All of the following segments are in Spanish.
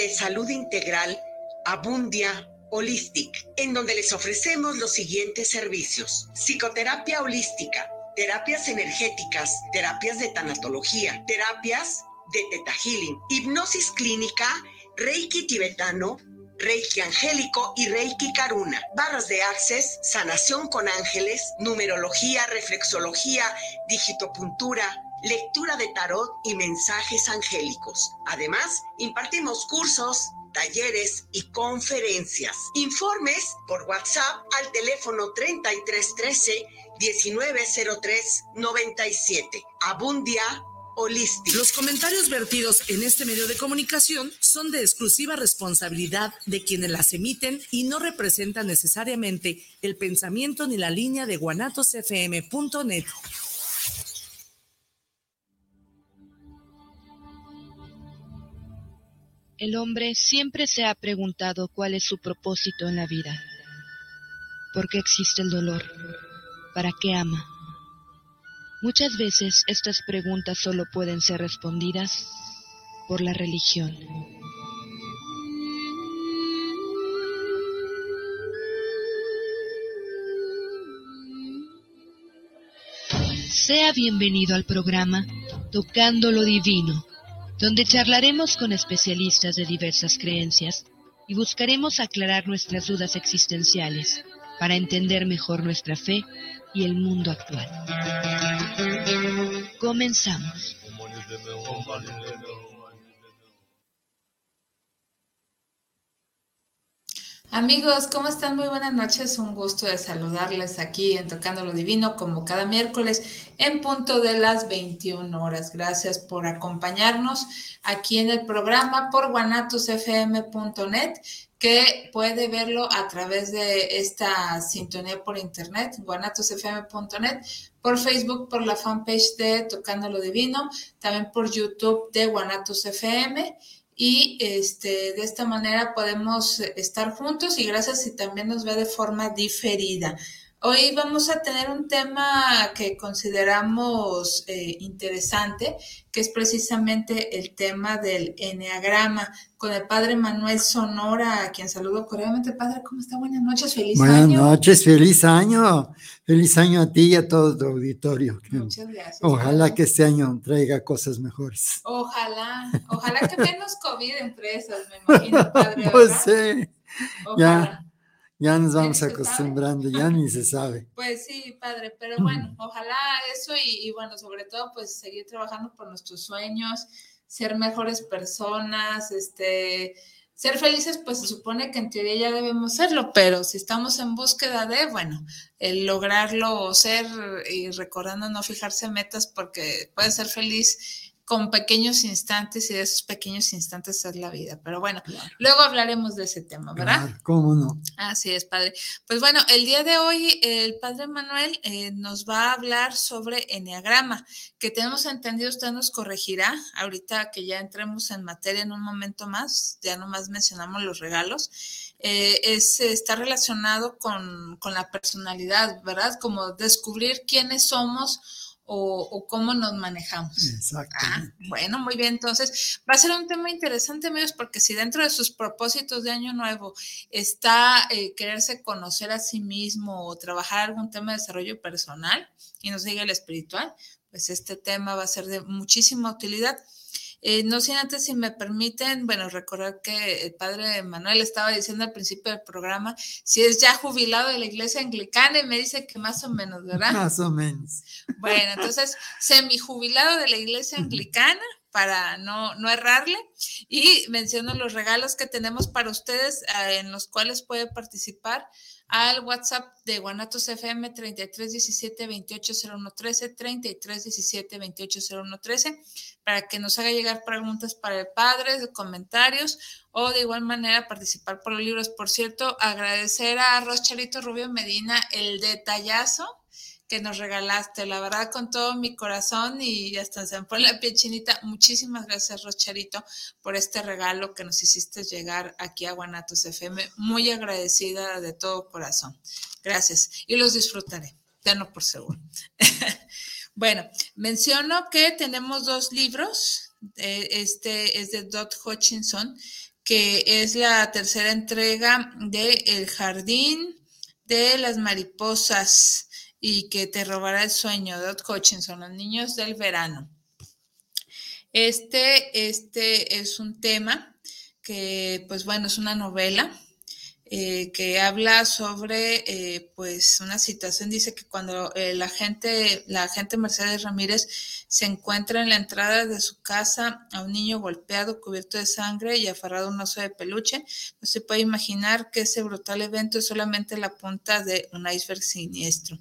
de salud integral Abundia Holistic, en donde les ofrecemos los siguientes servicios. Psicoterapia holística, terapias energéticas, terapias de tanatología, terapias de teta healing, hipnosis clínica, reiki tibetano, Reiki Angélico y Reiki Karuna. Barras de Access, sanación con ángeles, numerología, reflexología, digitopuntura, lectura de tarot y mensajes angélicos. Además, impartimos cursos, talleres y conferencias. Informes por WhatsApp al teléfono 3313 1903 97. Abundia los comentarios vertidos en este medio de comunicación son de exclusiva responsabilidad de quienes las emiten y no representan necesariamente el pensamiento ni la línea de guanatosfm.net. El hombre siempre se ha preguntado cuál es su propósito en la vida. ¿Por qué existe el dolor? ¿Para qué ama? Muchas veces estas preguntas solo pueden ser respondidas por la religión. Sea bienvenido al programa Tocando lo Divino, donde charlaremos con especialistas de diversas creencias y buscaremos aclarar nuestras dudas existenciales para entender mejor nuestra fe y el mundo actual. Comenzamos. Amigos, ¿cómo están? Muy buenas noches. Un gusto de saludarles aquí en Tocando lo Divino, como cada miércoles, en punto de las 21 horas. Gracias por acompañarnos aquí en el programa por guanatosfm.net que puede verlo a través de esta sintonía por internet, guanatosfm.net, por Facebook, por la fanpage de Tocando lo Divino, también por YouTube de Guanatos FM. Y este, de esta manera podemos estar juntos y gracias si también nos ve de forma diferida. Hoy vamos a tener un tema que consideramos eh, interesante, que es precisamente el tema del enneagrama, con el padre Manuel Sonora, a quien saludo cordialmente. Padre, ¿cómo está? Buenas noches, feliz año. Buenas noches, feliz año. Feliz año a ti y a todo tu auditorio. Muchas gracias. Ojalá que este año traiga cosas mejores. Ojalá, ojalá que menos COVID empresas, me imagino, padre. Pues sí, ya ya nos vamos acostumbrando, ya ni se sabe. Pues sí, padre, pero bueno, ojalá eso y, bueno, sobre todo pues seguir trabajando por nuestros sueños, ser mejores personas, este, ser felices, pues se supone que en teoría ya debemos serlo, pero si estamos en búsqueda de, bueno, el lograrlo ser y recordando no fijarse metas porque puede ser feliz con pequeños instantes y de esos pequeños instantes es la vida. Pero bueno, luego hablaremos de ese tema, ¿verdad? ¿Cómo no? Así es, padre. Pues bueno, el día de hoy el padre Manuel eh, nos va a hablar sobre enneagrama, que tenemos entendido, usted nos corregirá ahorita que ya entremos en materia en un momento más, ya nomás mencionamos los regalos. Eh, es, está relacionado con, con la personalidad, ¿verdad? Como descubrir quiénes somos o, cómo nos manejamos. Exacto. Ah, bueno, muy bien. Entonces, va a ser un tema interesante, amigos, porque si dentro de sus propósitos de año nuevo está eh, quererse conocer a sí mismo o trabajar algún tema de desarrollo personal y no sigue el espiritual, pues este tema va a ser de muchísima utilidad. Eh, no sin antes, si me permiten, bueno, recordar que el padre Manuel estaba diciendo al principio del programa si es ya jubilado de la iglesia anglicana y me dice que más o menos, ¿verdad? Más o menos. Bueno, entonces, semi-jubilado de la iglesia anglicana para no, no errarle y menciono los regalos que tenemos para ustedes eh, en los cuales puede participar al WhatsApp de Guanatos FM 3317 280113 3317 280113 para que nos haga llegar preguntas para el padre, comentarios o de igual manera participar por los libros. Por cierto, agradecer a Roscharito Rubio Medina el detallazo que nos regalaste, la verdad con todo mi corazón y hasta se me pone la piel chinita. Muchísimas gracias, Rocharito, por este regalo que nos hiciste llegar aquí a Guanatos FM. Muy agradecida de todo corazón. Gracias y los disfrutaré, tenlo por seguro. bueno, menciono que tenemos dos libros. Este es de Dot Hutchinson que es la tercera entrega de El Jardín de las Mariposas y que te robará el sueño, de son los niños del verano. Este, este es un tema que, pues bueno, es una novela eh, que habla sobre eh, pues una situación, dice que cuando la gente, la gente Mercedes Ramírez se encuentra en la entrada de su casa a un niño golpeado, cubierto de sangre y aferrado a un oso de peluche, no se puede imaginar que ese brutal evento es solamente la punta de un iceberg siniestro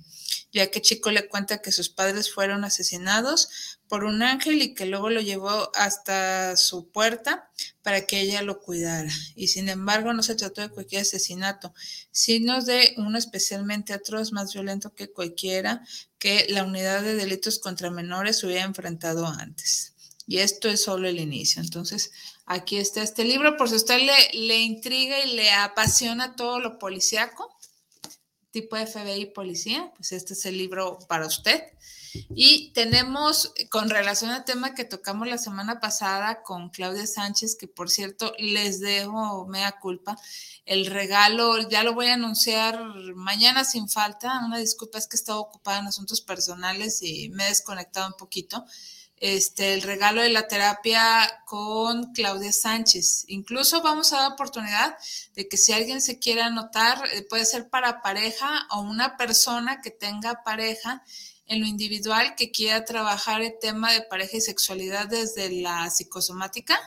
ya que Chico le cuenta que sus padres fueron asesinados por un ángel y que luego lo llevó hasta su puerta para que ella lo cuidara. Y sin embargo no se trató de cualquier asesinato, sino de uno especialmente atroz, más violento que cualquiera que la unidad de delitos contra menores hubiera enfrentado antes. Y esto es solo el inicio. Entonces, aquí está este libro. Por si a usted le, le intriga y le apasiona todo lo policíaco, tipo FBI policía, pues este es el libro para usted. Y tenemos, con relación al tema que tocamos la semana pasada con Claudia Sánchez, que por cierto les dejo, mea culpa, el regalo, ya lo voy a anunciar mañana sin falta, una disculpa es que he estado ocupada en asuntos personales y me he desconectado un poquito este, el regalo de la terapia con Claudia Sánchez. Incluso vamos a dar oportunidad de que si alguien se quiere anotar, eh, puede ser para pareja o una persona que tenga pareja en lo individual que quiera trabajar el tema de pareja y sexualidad desde la psicosomática.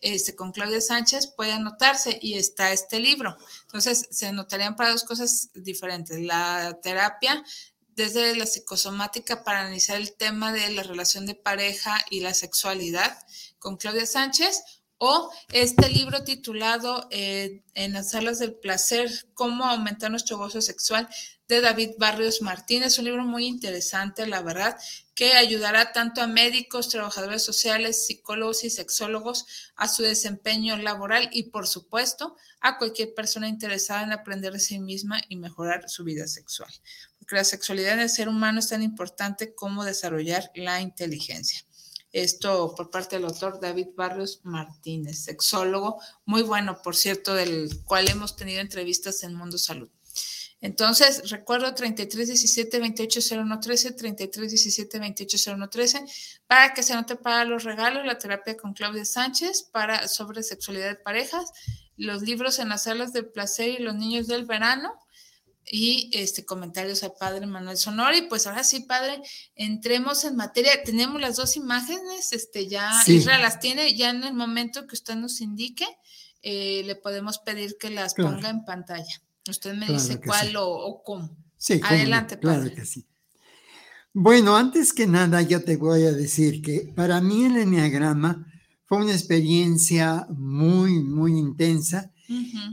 Este, con Claudia Sánchez puede anotarse y está este libro. Entonces, se anotarían para dos cosas diferentes. La terapia desde la psicosomática para analizar el tema de la relación de pareja y la sexualidad con Claudia Sánchez o este libro titulado eh, En las salas del placer, cómo aumentar nuestro gozo sexual de David Barrios Martínez, un libro muy interesante, la verdad, que ayudará tanto a médicos, trabajadores sociales, psicólogos y sexólogos a su desempeño laboral y, por supuesto, a cualquier persona interesada en aprender de sí misma y mejorar su vida sexual que la sexualidad del ser humano es tan importante como desarrollar la inteligencia. Esto por parte del autor David Barrios Martínez, sexólogo, muy bueno, por cierto, del cual hemos tenido entrevistas en Mundo Salud. Entonces, recuerdo 3317 28013, 3317 28013, para que se anote para los regalos, la terapia con Claudia Sánchez para sobre sexualidad de parejas, los libros en las salas del placer y los niños del verano, y este comentarios al padre Manuel Sonori. Pues ahora sí, padre, entremos en materia. Tenemos las dos imágenes, este ya Israel las tiene, ya en el momento que usted nos indique, eh, le podemos pedir que las ponga en pantalla. Usted me dice cuál o, cómo. Sí, adelante, Claro que sí. Bueno, antes que nada, yo te voy a decir que para mí el enneagrama fue una experiencia muy, muy intensa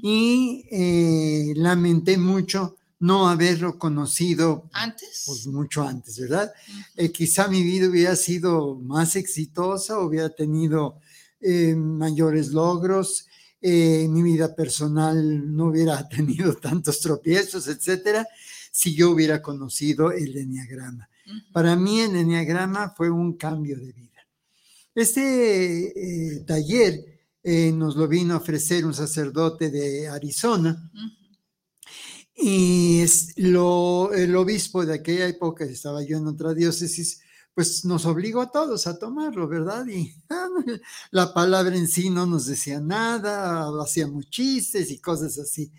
y eh, lamenté mucho no haberlo conocido antes, pues mucho antes, ¿verdad? Eh, quizá mi vida hubiera sido más exitosa, hubiera tenido eh, mayores logros, eh, mi vida personal no hubiera tenido tantos tropiezos, etcétera, si yo hubiera conocido el enneagrama. Para mí el enneagrama fue un cambio de vida. Este taller nos lo vino a ofrecer un sacerdote de Arizona. Y lo, el obispo de aquella época, estaba yo en otra diócesis, pues nos obligó a todos a tomarlo, ¿verdad? Y la palabra en sí no nos decía nada, hacíamos chistes y cosas así.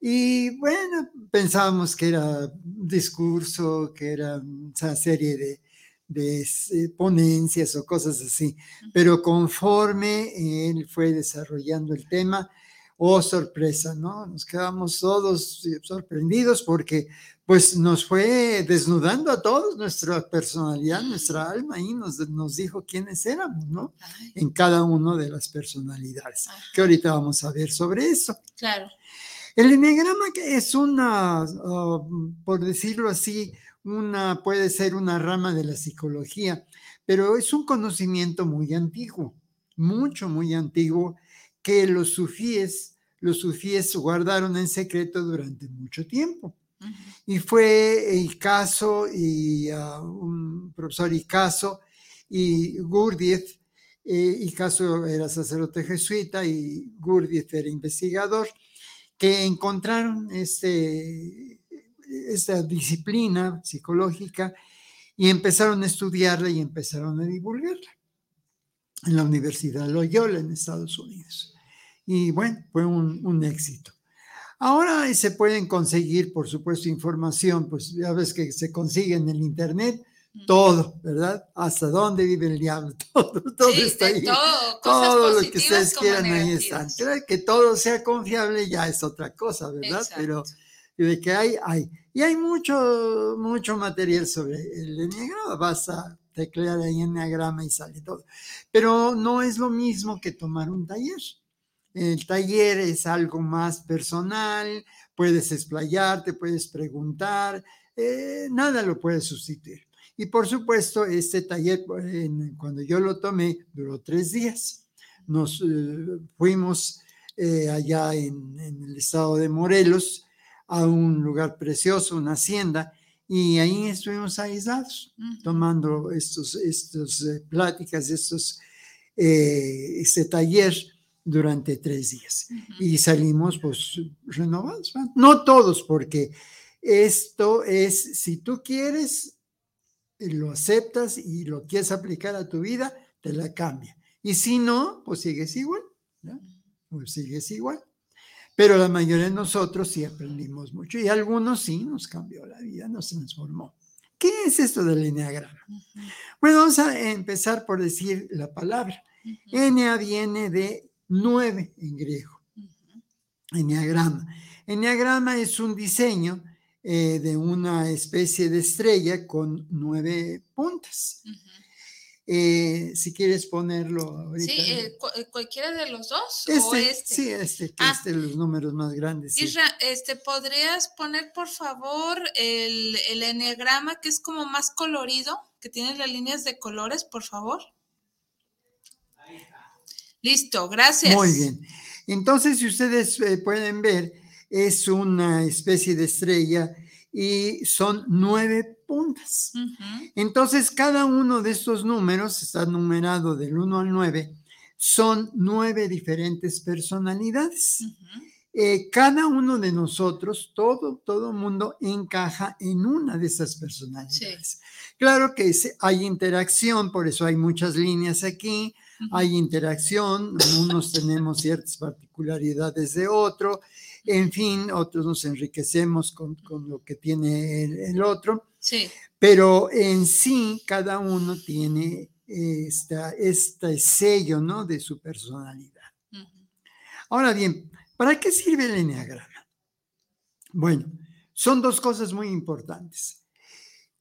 Y bueno, pensábamos que era discurso, que era una serie de, de eh, ponencias o cosas así, pero conforme él fue desarrollando el tema, oh sorpresa, ¿no? Nos quedamos todos sorprendidos porque pues nos fue desnudando a todos nuestra personalidad, nuestra alma y nos, nos dijo quiénes éramos, ¿no? En cada una de las personalidades, que ahorita vamos a ver sobre eso. Claro. El enneagrama es una, ah, por decirlo así, una, puede ser una rama de la psicología, pero es un conocimiento muy antiguo, mucho, muy antiguo, que los sufíes, los sufíes guardaron en secreto durante mucho tiempo. Y fue Icaso y uh, un profesor Icaso y Gurdjieff eh, y Caso era sacerdote jesuita y Gurdjieff era investigador, que encontraron este, esta disciplina psicológica y empezaron a estudiarla y empezaron a divulgarla en la Universidad Loyola en Estados Unidos. Y bueno, fue un, un éxito. Ahora se pueden conseguir, por supuesto, información, pues ya ves que se consigue en el Internet todo, ¿verdad? Hasta dónde vive el diablo, todo, todo está ahí. Todo, todo lo que ustedes quieran ahí está. Que todo sea confiable ya es otra cosa, ¿verdad? Pero de que hay, hay. Y hay mucho, mucho material sobre el enneagrama, basta teclear ahí enneagrama y sale todo. Pero no es lo mismo que tomar un taller. El taller es algo más personal, puedes explayarte, puedes preguntar, eh, nada lo puede sustituir. Y por supuesto, este taller, cuando yo lo tomé, duró tres días. Nos eh, fuimos eh, allá en, el estado de Morelos a un lugar precioso, una hacienda, y ahí estuvimos aislados, tomando estos, estos pláticas, estos, este taller durante tres días y salimos pues renovados. No todos, porque esto es, si tú quieres, lo aceptas y lo quieres aplicar a tu vida, te la cambia. Y si no, pues sigues igual, pues sigues igual. Pero la mayoría de nosotros sí aprendimos mucho y algunos sí nos cambió la vida, nos transformó. ¿Qué es esto del enneagrama? Bueno, vamos a empezar por decir la palabra. Enea viene de nueve en griego. Enneagrama. Enneagrama es un diseño eh, de una especie de estrella con nueve puntas. Eh, si quieres ponerlo ahorita. Sí, eh, cualquiera de los dos. Este, o este. Sí, este, que ah. los números más grandes. Isra, este, ¿podrías poner por favor el, el enneagrama que es como más colorido, que tiene las líneas de colores, por favor? Listo, gracias. Muy bien. Entonces, si ustedes eh, pueden ver, es una especie de estrella y son nueve puntas. Entonces, cada uno de estos números está numerado del 1 al 9, son nueve diferentes personalidades. Eh, cada uno de nosotros, todo, todo mundo encaja en una de esas personalidades. Claro que hay interacción, por eso hay muchas líneas aquí, hay interacción, unos tenemos ciertas particularidades de otro, en fin, otros nos enriquecemos con, lo que tiene el, otro, sí. pero en sí cada uno tiene esta, este sello ¿no? de su personalidad. Ahora bien, ¿para qué sirve el enneagrama? Bueno, son dos cosas muy importantes.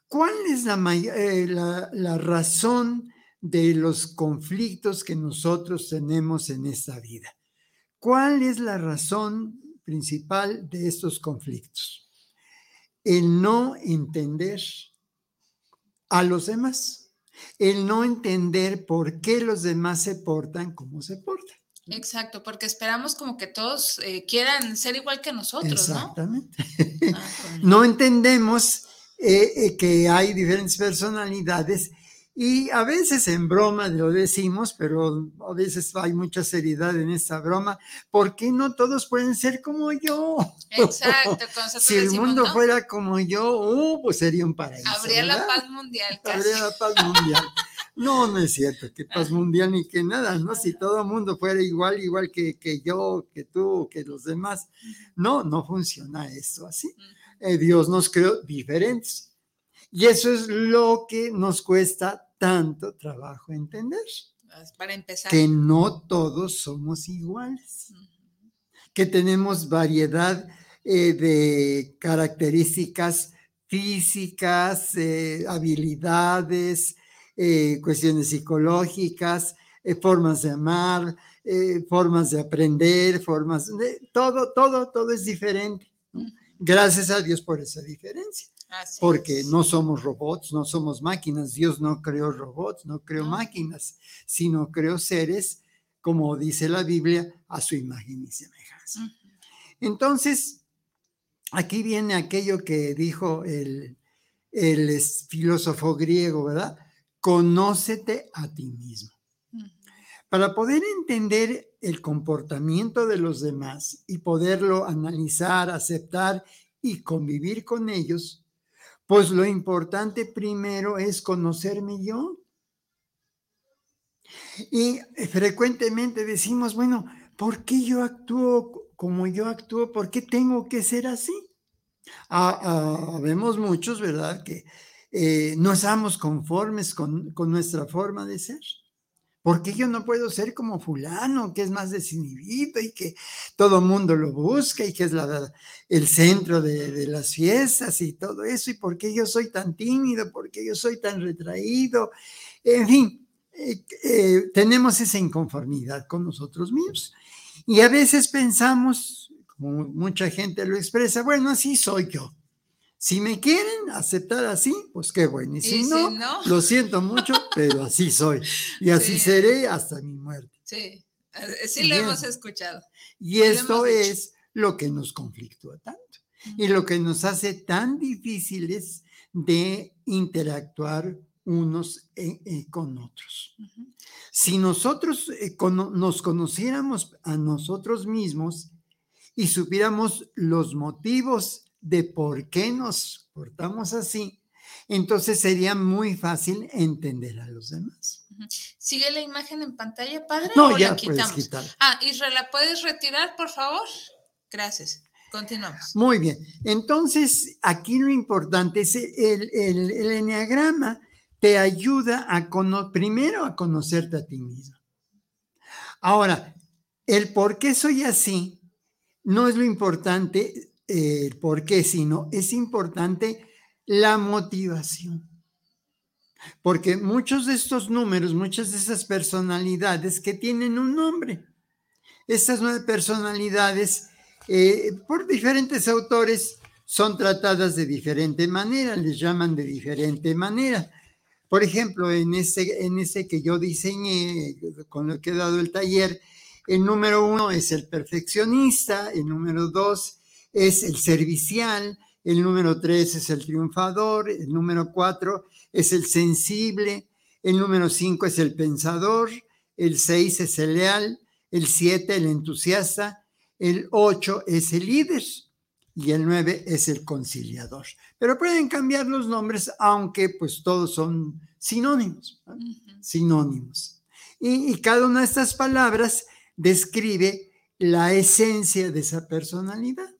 ¿Cuál es la, eh, la, la razón de los conflictos que nosotros tenemos en esta vida. ¿Cuál es la razón principal de estos conflictos? El no entender a los demás, el no entender por qué los demás se portan como se portan. Exacto, porque esperamos como que todos eh, quieran ser igual que nosotros, Exactamente. ¿no? Ah, no entendemos eh, eh, que hay diferentes personalidades y a veces en broma lo decimos, pero a veces hay mucha seriedad en esta broma. ¿Por qué no todos pueden ser como yo? Exacto. si el mundo fuera como yo, uh, pues sería un paraíso. Habría la paz mundial. Habría la paz mundial. No, no es cierto, que paz mundial ni que nada, ¿no? Si todo el mundo fuera igual, igual que, que yo, que tú, que los demás. No, no funciona esto así. Eh, Dios nos creó diferentes. Y eso es lo que nos cuesta tanto trabajo entender. Para empezar. Que no todos somos iguales. Que tenemos variedad eh, de características físicas, eh, habilidades, eh, cuestiones psicológicas, formas de amar, formas de aprender, formas de todo, todo, todo es diferente. Gracias a Dios por esa diferencia porque no somos robots, no somos máquinas. Dios no creó robots, no creó máquinas, sino creó seres, como dice la Biblia, a su imagen y semejanza. Entonces, aquí viene aquello que dijo el, el filósofo griego, ¿verdad? Conócete a ti mismo. Para poder entender el comportamiento de los demás y poderlo analizar, aceptar y convivir con ellos, pues lo importante primero es conocerme yo. Y frecuentemente decimos, bueno, ¿por qué yo actúo como yo actúo? ¿Por qué tengo que ser así? Ah, ah, vemos muchos, ¿verdad? Que eh, no estamos conformes con, con nuestra forma de ser. ¿Por qué yo no puedo ser como fulano, que es más desinhibido y que todo mundo lo busca y que es el centro de, las fiestas y todo eso? ¿Y por qué yo soy tan tímido? ¿Por qué yo soy tan retraído? En fin, eh, eh, tenemos esa inconformidad con nosotros mismos. Y a veces pensamos, como mucha gente lo expresa, bueno, así soy yo. Si me quieren aceptar así, pues qué bueno. Y si, no, lo siento mucho, pero así soy. Y así seré hasta mi muerte. Sí, eh, sí lo hemos escuchado. Y esto es lo que nos conflictúa tanto y lo que nos hace tan difíciles de interactuar unos eh, eh, con otros. Si nosotros nos conociéramos a nosotros mismos y supiéramos los motivos de por qué nos portamos así, entonces sería muy fácil entender a los demás. ¿Sigue la imagen en pantalla, padre? No, ya puedes quitar. Ah, Israel, ¿la puedes retirar, por favor? Gracias. Continuamos. Muy bien. Entonces, aquí lo importante es el, el, el enneagrama te ayuda a primero a conocerte a ti mismo. Ahora, el por qué soy así no es lo importante, eh, por qué, sino es importante la motivación. Porque muchos de estos números, muchas de esas personalidades que tienen un nombre, estas nueve personalidades, eh, por diferentes autores, son tratadas de diferente manera, les llaman de diferente manera. Por ejemplo, en ese, en ese que yo diseñé, con el que he dado el taller, el número uno es el perfeccionista, el número dos es el servicial, el número tres es el triunfador, el número cuatro es el sensible, el número cinco es el pensador, el seis es el leal, el siete el entusiasta, el ocho es el líder y el nueve es el conciliador. Pero pueden cambiar los nombres, aunque pues todos son sinónimos, sinónimos. Y, y, cada una de estas palabras describe la esencia de esa personalidad.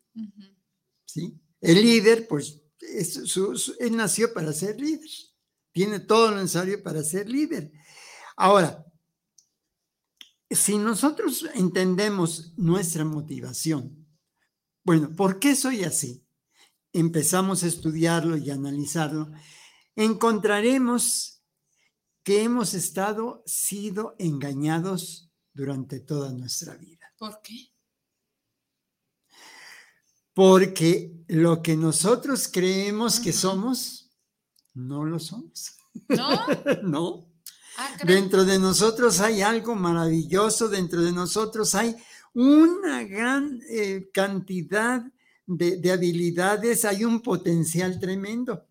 ¿Sí? El líder, pues, él nació para ser líder. Tiene todo lo necesario para ser líder. Ahora, si nosotros entendemos nuestra motivación, bueno, ¿por qué soy así? Empezamos a estudiarlo y analizarlo, encontraremos que hemos estado sido engañados durante toda nuestra vida. ¿Por qué? Porque lo que nosotros creemos que somos, no lo somos. No. no. Ah, dentro de nosotros hay algo maravilloso, dentro de nosotros hay una gran eh, cantidad de, habilidades, hay un potencial tremendo.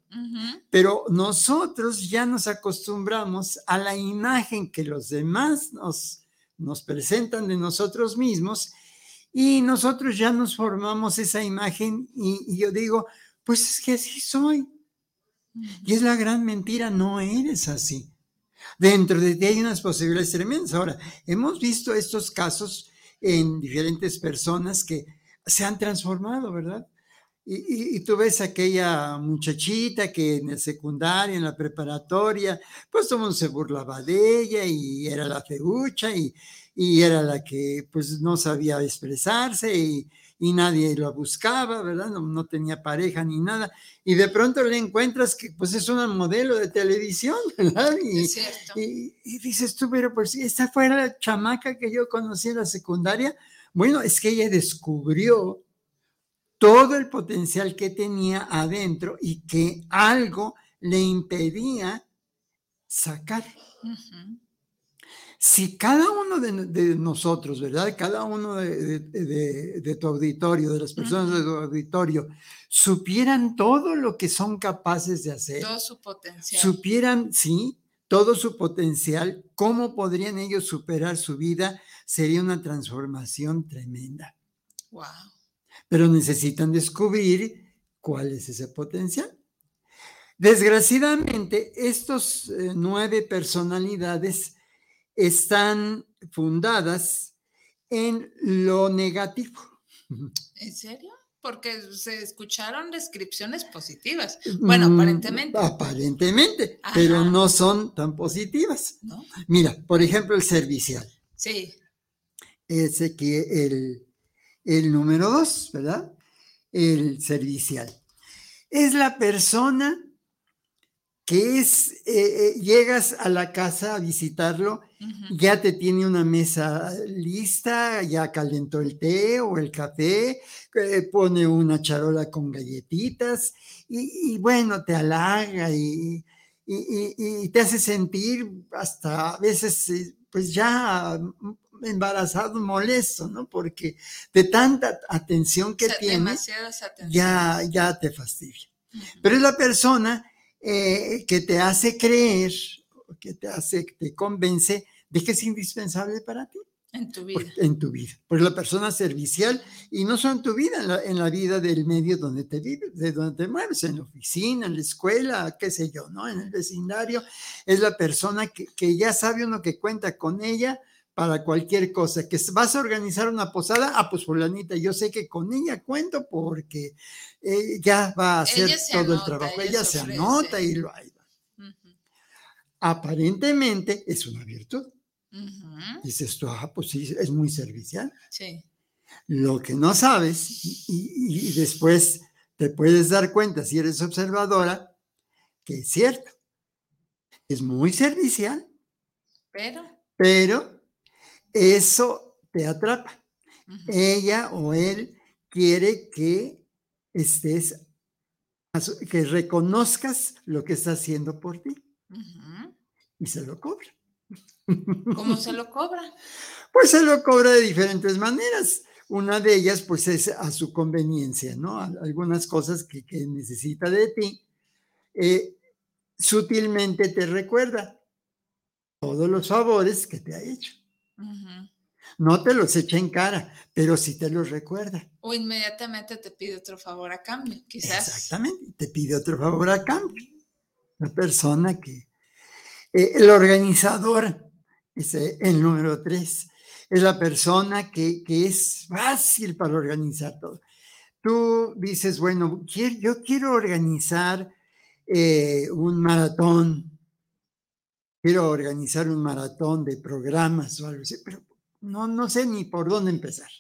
Pero nosotros ya nos acostumbramos a la imagen que los demás nos, nos presentan de nosotros mismos y nosotros ya nos formamos esa imagen y, yo digo, pues es que así soy. Y es la gran mentira, no eres así. Dentro de ti hay unas posibilidades tremendas. Ahora, hemos visto estos casos en diferentes personas que se han transformado, ¿verdad? Y, tú ves aquella muchachita que en el secundario, en la preparatoria, pues todo el mundo se burlaba de ella y era la feucha y, y era la que pues no sabía expresarse y, nadie lo buscaba, ¿verdad? No, tenía pareja ni nada. Y de pronto le encuentras que pues es una modelo de televisión, ¿verdad? Y, y, dices tú, pero pues esta fue la chamaca que yo conocí en la secundaria. Bueno, es que ella descubrió todo el potencial que tenía adentro y que algo le impedía sacar. Si cada uno de, nosotros, ¿verdad? Cada uno de, tu auditorio, de las personas de tu auditorio, supieran todo lo que son capaces de hacer. Todo su potencial. Supieran, sí, todo su potencial, cómo podrían ellos superar su vida, sería una transformación tremenda. Wow. Pero necesitan descubrir cuál es ese potencial. Desgraciadamente, estos eh, nueve personalidades están fundadas en lo negativo. ¿En serio? Porque se escucharon descripciones positivas. Bueno, Mm, aparentemente. Aparentemente, pero no son tan positivas. ¿No? Mira, por ejemplo, el servicial. Sí. Ese que el, el número dos, ¿verdad? El servicial. Es la persona que es, eh, eh, llegas a la casa a visitarlo, ya te tiene una mesa lista, ya calentó el té o el café, eh, pone una charola con galletitas y, y bueno, te halaga y, y- y- te hace sentir hasta a veces, pues ya embarazado, molesto, ¿no? Porque de tanta atención que O sea, tiene, ya, ya te fastidia. Pero es la persona eh, que te hace creer, que te hace, te convence de que es indispensable para ti En tu por- vida. en tu vida. Pues la persona servicial, y no solo en tu vida, en la, en la vida del medio donde te vives, de donde te mueves, en la oficina, en la escuela, qué sé yo, ¿no? En el vecindario, es la persona que, que ya sabe uno que cuenta con ella para cualquier cosa, que vas a organizar una posada, ah, pues fulanita, yo sé que con ella cuento porque eh, ya va a hacer todo el trabajo, ella ella se ofrece. anota y lo hay. Aparentemente es una virtud. Ujú. Dices tú, ah, pues sí, es muy servicial. Sí. Lo que no sabes, y, y- y después te puedes dar cuenta si eres observadora, que es cierto. Es muy servicial, Pero. pero eso te atrapa. Ella o él quiere que estés, que reconozcas lo que está haciendo por ti y se lo cobra. ¿Cómo se lo cobra? Pues se lo cobra de diferentes maneras. Una de ellas, pues, es a su conveniencia, ¿no? Algunas cosas que, que necesita de ti. eh, sutilmente te recuerda todos los favores que te ha hecho. No te los echa en cara, pero sí te los recuerda. O inmediatamente te pide otro favor a cambio, quizás. Exactamente. Te pide otro favor a cambio. La persona que... eh, el organizador, es el número tres, es la persona que, que es fácil para organizar todo. Tú dices, bueno, quiero- yo quiero organizar eh, un maratón, quiero organizar un maratón de programas o algo así, pero no, no sé ni por dónde empezar.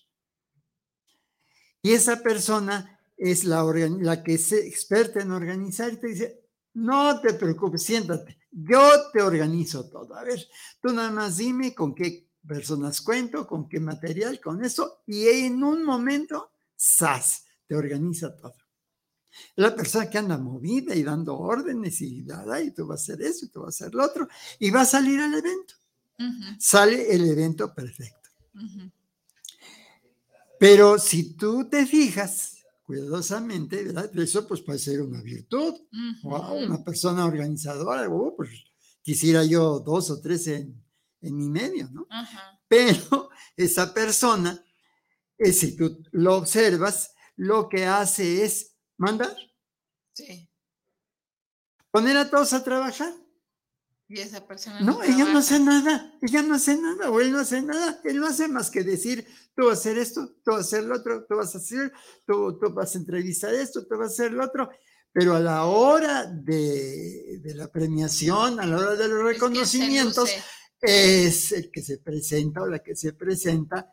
Y esa persona es la, la que es experta en organizar y te dice, no te preocupes, siéntate, yo te organizo todo. A ver, tú nada más dime con qué personas cuento, con qué material, con eso, y en un momento, ¡zas! Te organiza todo. La persona que anda movida y dando órdenes y y tú vas a hacer eso, y tú vas a hacer lo otro, y va a salir el evento. Sale el evento perfecto. Pero si tú te fijas cuidadosamente, ¿verdad? Eso pues puede ser una virtud. Wow, Ujú. una persona organizadora, oh, pues quisiera yo dos o tres en, en mi medio, ¿no? Pero esa persona, eh, si tú lo observas, lo que hace es mandar, Sí. poner a todos a trabajar. Y esa persona No, ella no hace nada, ella no hace nada, o él no hace nada, él no hace más que decir, tú vas a hacer esto, tú vas a hacer lo otro, tú vas a hacer, tú, tú vas a entrevistar esto, tú vas a hacer lo otro, pero a la hora de, de la premiación, a la hora de los reconocimientos, es el que se presenta o la que se presenta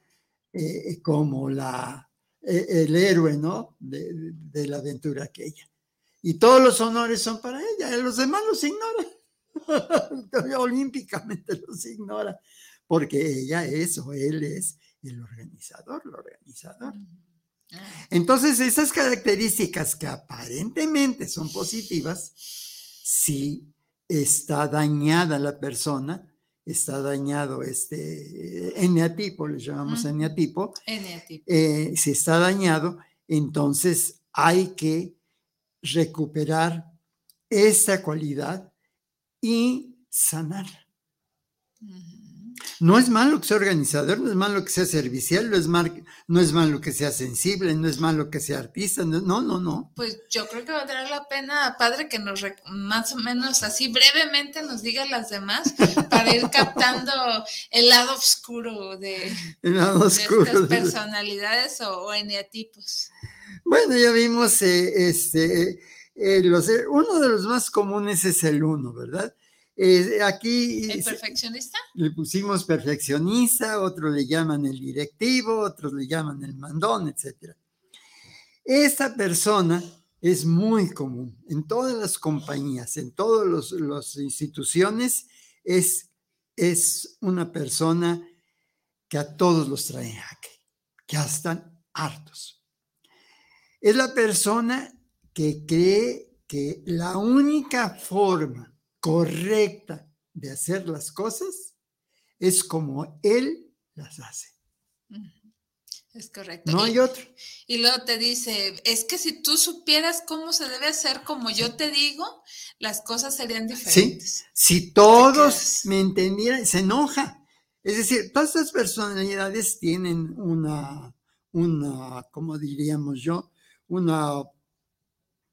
eh, como la, el héroe, ¿no? De, la aventura aquella. Y todos los honores son para ella, los demás los ignora. Olímpicamente los ignora, porque ella es o él es el organizador, el organizador. Ah, Entonces, esas características que aparentemente son positivas, si está dañada la persona, está dañado este eneatipo, le llamamos eneatipo. eh, si está dañado, entonces hay que recuperar esta cualidad y sanar. No es malo que sea organizador, no es malo que sea servicial, no es, no es malo que sea sensible, no es malo que sea artista, no, no, no. Pues yo creo que valdrá la pena, padre, que nos más o menos así brevemente nos diga las demás para ir captando el lado oscuro de, lado oscuro estas personalidades o, o, eneatipos. Bueno, ya vimos eh, este, eh, los, uno de los más comunes es el uno, ¿verdad? Eh, aquí ¿El perfeccionista? Le pusimos perfeccionista, otros le llaman el directivo, otros le llaman el mandón, etc. Esta persona es muy común en todas las compañías, en todas las instituciones, es, es una persona que a todos los trae aquí, que ya están hartos. Es la persona que cree que la única forma correcta de hacer las cosas es como él las hace. Es correcto. No hay otro. Y luego te dice, es que si tú supieras cómo se debe hacer como yo te digo, las cosas serían diferentes. Sí, si todos me entendieran, se enoja. Es decir, todas estas personalidades tienen una, una, ¿cómo diríamos yo? Una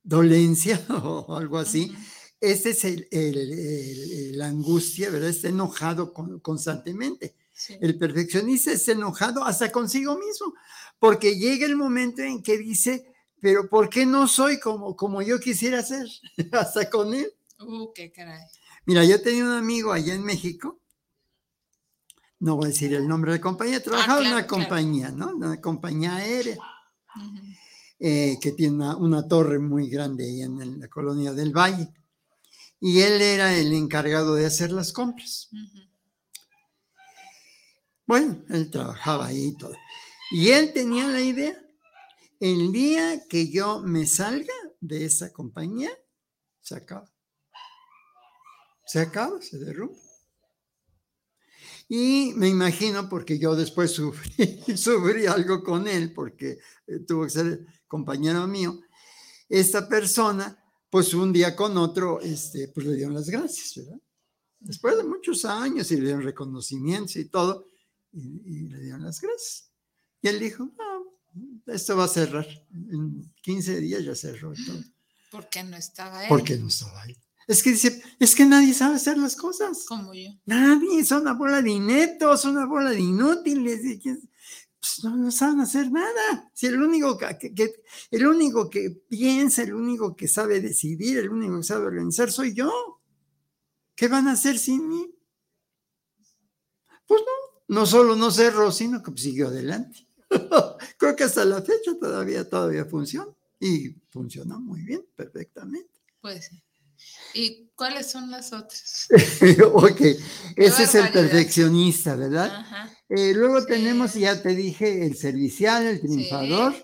dolencia o algo así. Esa es el, la angustia, ¿verdad? Está enojado constantemente. El perfeccionista está enojado hasta consigo mismo, porque llega el momento en que dice, pero ¿por qué no soy como, como yo quisiera ser? hasta con él. Uh, qué caray. Mira, yo tenía un amigo allá en México, no voy a decir el nombre de la compañía, trabajaba en una compañía, ¿no? Una compañía aérea. Eh, que tiene una, torre muy grande ahí en la colonia del Valle y él era el encargado de hacer las compras. Bueno, él trabajaba ahí y todo. Y él tenía la idea, el día que yo me salga de esa compañía, se acaba. Se acaba, se derrumba. Y me imagino, porque yo después sufrí, sufrí algo con él, porque eh, tuvo que ser compañero mío, esta persona pues un día con otro, este, pues le dieron las gracias, ¿verdad? Después de muchos años y le dieron reconocimientos y todo, y, le dieron las gracias. Y él dijo, no, esto va a cerrar. En 15 días ya cerró todo. ¿Por qué no estaba él? Porque no estaba ahí. Es que dice, es que nadie sabe hacer las cosas. Como yo. Nadie, son una bola de inetos, una bola de inútiles. Pues, no, saben hacer nada. Si el único que, el único que piensa, el único que sabe decidir, el único que sabe organizar soy yo. ¿Qué van a hacer sin mí? Pues no, no solo no cerró, sino que siguió adelante. Creo que hasta la fecha todavía, todavía funciona y funciona muy bien, perfectamente. Pues ¿Y cuáles son las otras? ok, ese es el perfeccionista, ¿verdad? Ajá. Eh, luego tenemos, ya te dije, el servicial, el triunfador.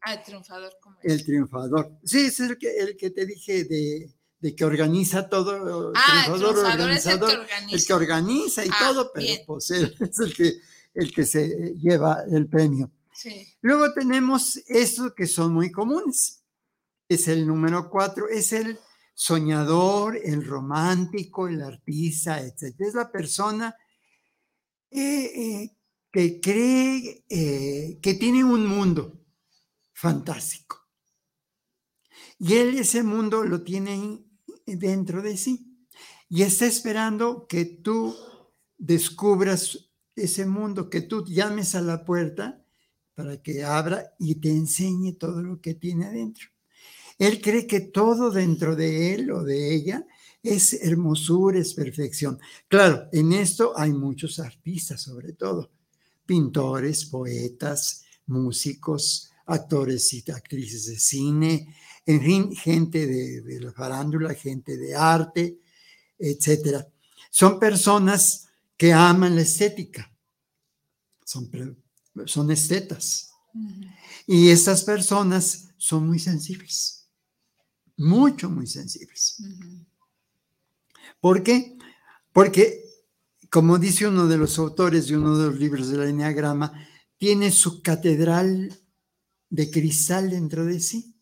Ah, el triunfador. ¿cómo es? El triunfador. Sí, es el que, el que te dije de, de que organiza todo. Ah, el triunfador organizador, es el que organiza. El que organiza y ah, todo, pero pues él es el que, el que se lleva el premio. Sí. Luego tenemos estos que son muy comunes. Es el número cuatro, es el soñador, el romántico, el artista, etc. Es la persona eh, que cree eh, que tiene un mundo fantástico. Y él ese mundo lo tiene dentro de sí. Y está esperando que tú descubras ese mundo, que tú llames a la puerta para que abra y te enseñe todo lo que tiene adentro. Él cree que todo dentro de él o de ella es hermosura, es perfección. Claro, en esto hay muchos artistas, sobre todo, pintores, poetas, músicos, actores y actrices de cine, en fin, gente de, la farándula, gente de arte, etcétera. Son personas que aman la estética, son, son estetas. Y estas personas son muy sensibles, mucho, muy sensibles. ¿Por qué? Porque, como dice uno de los autores de uno de los libros del Enneagrama, tiene su catedral de cristal dentro de sí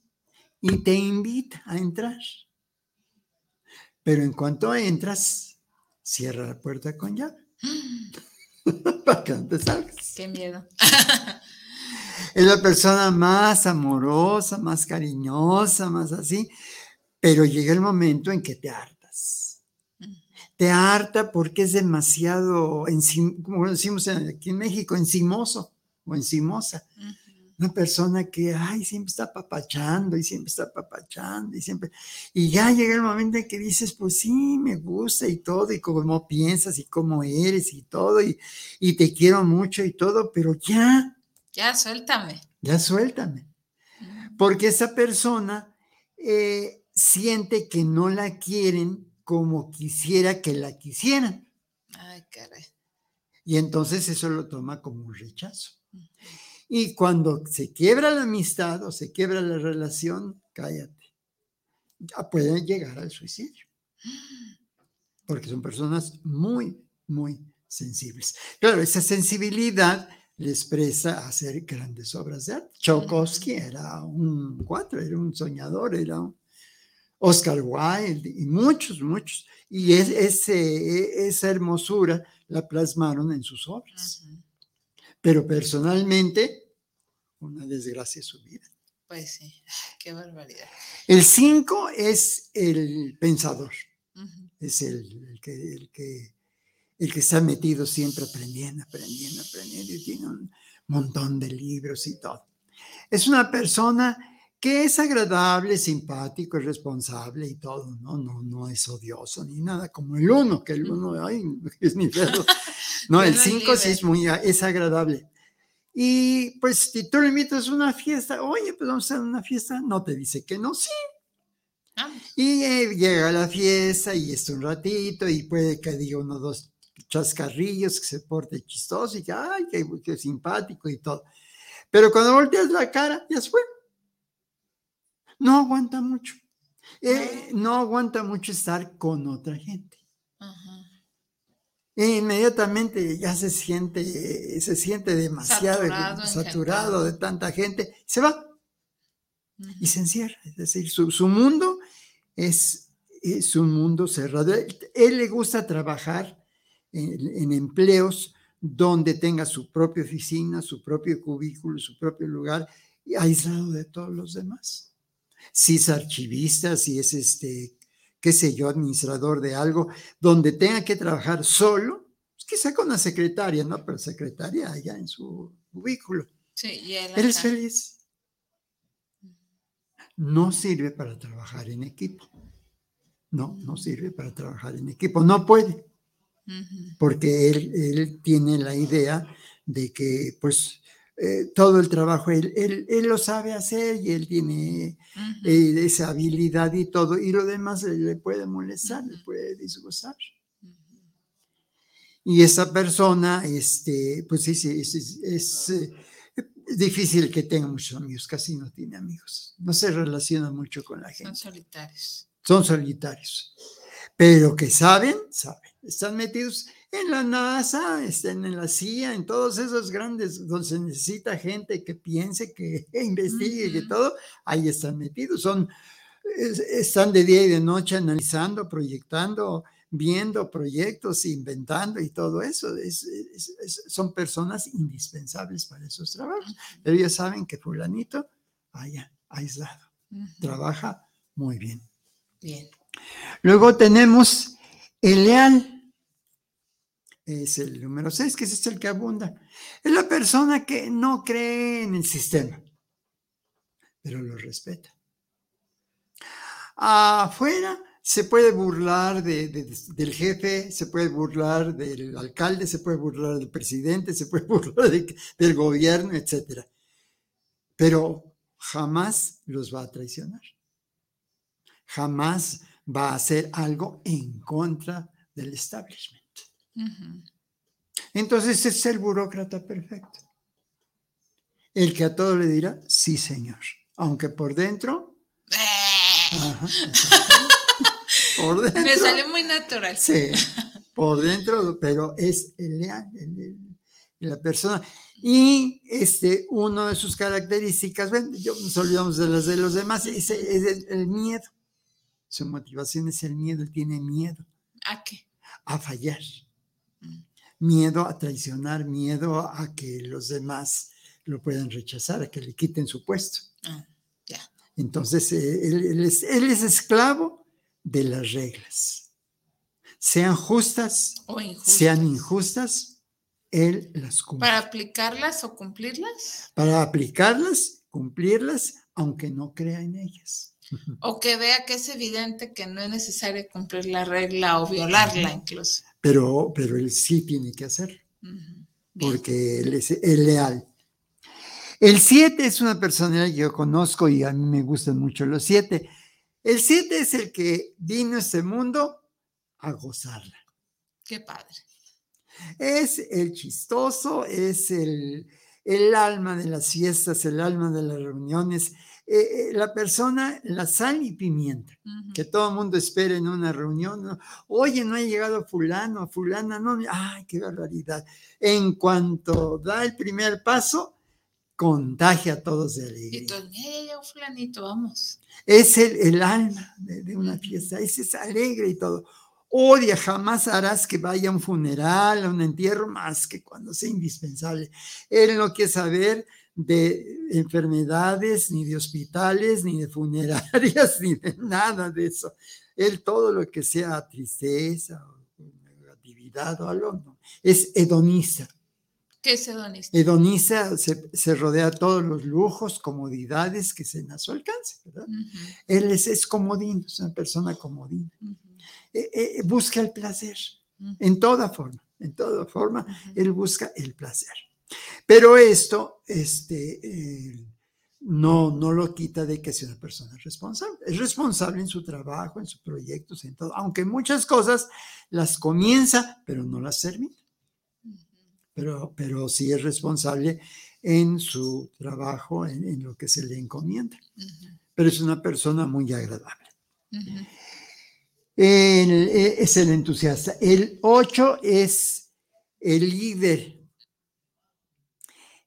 y te invita a entrar. Pero en cuanto entras, cierra la puerta con llave. Para que no te salgas. Qué miedo. Es la persona más amorosa, más cariñosa, más así, pero llega el momento en que te hartas. Te harta porque es demasiado, como decimos aquí en México, encimoso o encimosa. Una persona que, ay, siempre está papachando y siempre está papachando y siempre. Y ya llega el momento en que dices, pues sí, me gusta y todo, y cómo piensas y cómo eres y todo, y, y te quiero mucho y todo, pero ya. Ya, suéltame. Ya, suéltame. Porque esa persona eh, siente que no la quieren como quisiera que la quisieran. Ay, caray. Y entonces eso lo toma como un rechazo. Y cuando se quiebra la amistad o se quiebra la relación, cállate. Ya pueden llegar al suicidio. Porque son personas muy, muy sensibles. Claro, esa sensibilidad les presta a hacer grandes obras de arte. Tchaikovsky era un cuatro, era un soñador, era un Oscar Wilde y muchos, muchos. Y ese, esa hermosura la plasmaron en sus obras. Pero personalmente una desgracia su vida. Pues sí, qué barbaridad. El 5 es el pensador, es el, que, el, que, el que está metido siempre aprendiendo, aprendiendo, aprendiendo y tiene un montón de libros y todo. Es una persona que es agradable, simpático, es responsable y todo, ¿no? No, no es odioso ni nada, como el uno, que el uno, ay, es mi perro. No, el 5 sí es muy, es agradable. Y pues si tú le invitas a una fiesta, oye, pues vamos a una fiesta, no te dice que no, sí. Y eh, llega a la fiesta y está un ratito y puede que diga uno dos chascarrillos, que se porte chistoso y que, ay, qué, simpático y todo. Pero cuando volteas la cara, ya se fue. No aguanta mucho. Eh, no aguanta mucho estar con otra gente. Ajá. E inmediatamente ya se siente, se siente demasiado saturado, de tanta gente, se va y se encierra. Es decir, su, mundo es, es, un mundo cerrado. Él, le gusta trabajar en, empleos donde tenga su propia oficina, su propio cubículo, su propio lugar, aislado de todos los demás. Si es archivista, si es este qué sé yo, administrador de algo, donde tenga que trabajar solo, pues quizá con la secretaria, ¿no? Pero secretaria allá en su cubículo. Sí, y Eres feliz. No sirve para trabajar en equipo. No, no sirve para trabajar en equipo. No puede. Porque él, él tiene la idea de que, pues, eh, todo el trabajo, él, él, lo sabe hacer y él tiene eh, esa habilidad y todo, y lo demás le, puede molestar, le puede disgustar. Y esa persona, este, pues sí, sí, es, eh, difícil que tenga muchos amigos, casi no tiene amigos, no se relaciona mucho con la gente. Son solitarios. Son solitarios, pero que saben, saben, están metidos en la NASA, estén en la CIA, en todos esos grandes, donde se necesita gente que piense, que investigue, que todo, ahí están metidos. Son, están de día y de noche analizando, proyectando, viendo proyectos, inventando y todo eso. son personas indispensables para esos trabajos. Pero ya saben que fulanito, allá, aislado, trabaja muy bien. Bien. Luego tenemos el leal es el número 6, que es el que abunda. Es la persona que no cree en el sistema, pero lo respeta. Afuera se puede burlar del jefe, se puede burlar del alcalde, se puede burlar del presidente, se puede burlar del gobierno, etc. Pero jamás los va a traicionar. Jamás va a hacer algo en contra del establishment. Entonces es el burócrata perfecto. El que a todo le dirá, sí, señor. Aunque por dentro... por dentro Me salió muy natural. Sí, por dentro, pero es el la persona. Y este, una de sus características, bueno, yo nos olvidamos de las de los demás, es, el, el, miedo. Su motivación es el miedo, él tiene miedo. ¿A qué? a fallar. Miedo a traicionar, miedo a que los demás lo puedan rechazar, a que le quiten su puesto. Ah, Entonces, eh, él, es, esclavo de las reglas. Sean justas, o sean injustas, él las cumple. ¿Para aplicarlas o cumplirlas? Para aplicarlas, cumplirlas, aunque no crea en ellas. O que vea que es evidente que no es necesario cumplir la regla o violarla incluso. Pero, pero él sí tiene que hacerlo, porque él es el leal. El siete es una persona que yo conozco y a mí me gustan mucho los siete. El siete es el que vino a este mundo a gozarla. Qué padre. Es el chistoso, es el, el alma de las fiestas, el alma de las reuniones, eh, eh, la persona, la sal y pimienta, que todo el mundo espera en una reunión. Oye, no ha llegado fulano, fulana, no, ay, qué barbaridad. En cuanto da el primer paso, contagia a todos de alegría. Y todo, hey, fulanito, vamos. Es el, el alma de, de, una fiesta, ese es alegre y todo. Odia, jamás harás que vaya a un funeral, a un entierro, más que cuando sea indispensable. Él no quiere saber de enfermedades, ni de hospitales, ni de funerarias, ni de nada de eso. Él todo lo que sea tristeza, negatividad o algo, es hedonista. ¿Qué es hedonista? Hedonista se, rodea de todos los lujos, comodidades que se a su alcance, ¿verdad? Él es, es, comodín, es una persona comodina. Eh, eh, busca el placer en toda forma, en toda forma, él busca el placer. Pero esto este, eh, no, no lo quita de que sea una persona responsable. Es responsable en su trabajo, en sus proyectos, en todo, aunque muchas cosas las comienza, pero no las termina. Pero, pero sí es responsable en su trabajo, en, lo que se le encomienda. Pero es una persona muy agradable. Eh, es el entusiasta. El 8 es el líder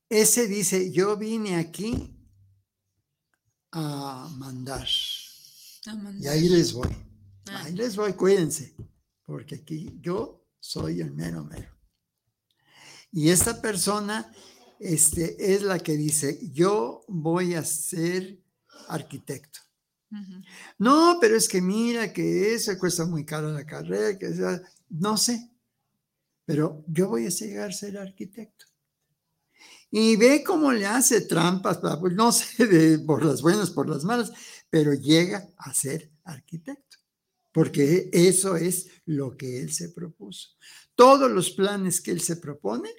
ese dice, yo vine aquí a mandar. Y ahí les voy. Ah. Ahí les voy, cuídense, porque aquí yo soy el mero mero. Y esta persona este, es la que dice, yo voy a ser arquitecto. No, pero es que mira que eso cuesta muy caro la carrera, que no sé, pero yo voy a llegar a ser arquitecto y ve cómo le hace trampas, pues no sé de, por las buenas, por las malas, pero llega a ser arquitecto, porque eso es lo que él se propuso. Todos los planes que él se propone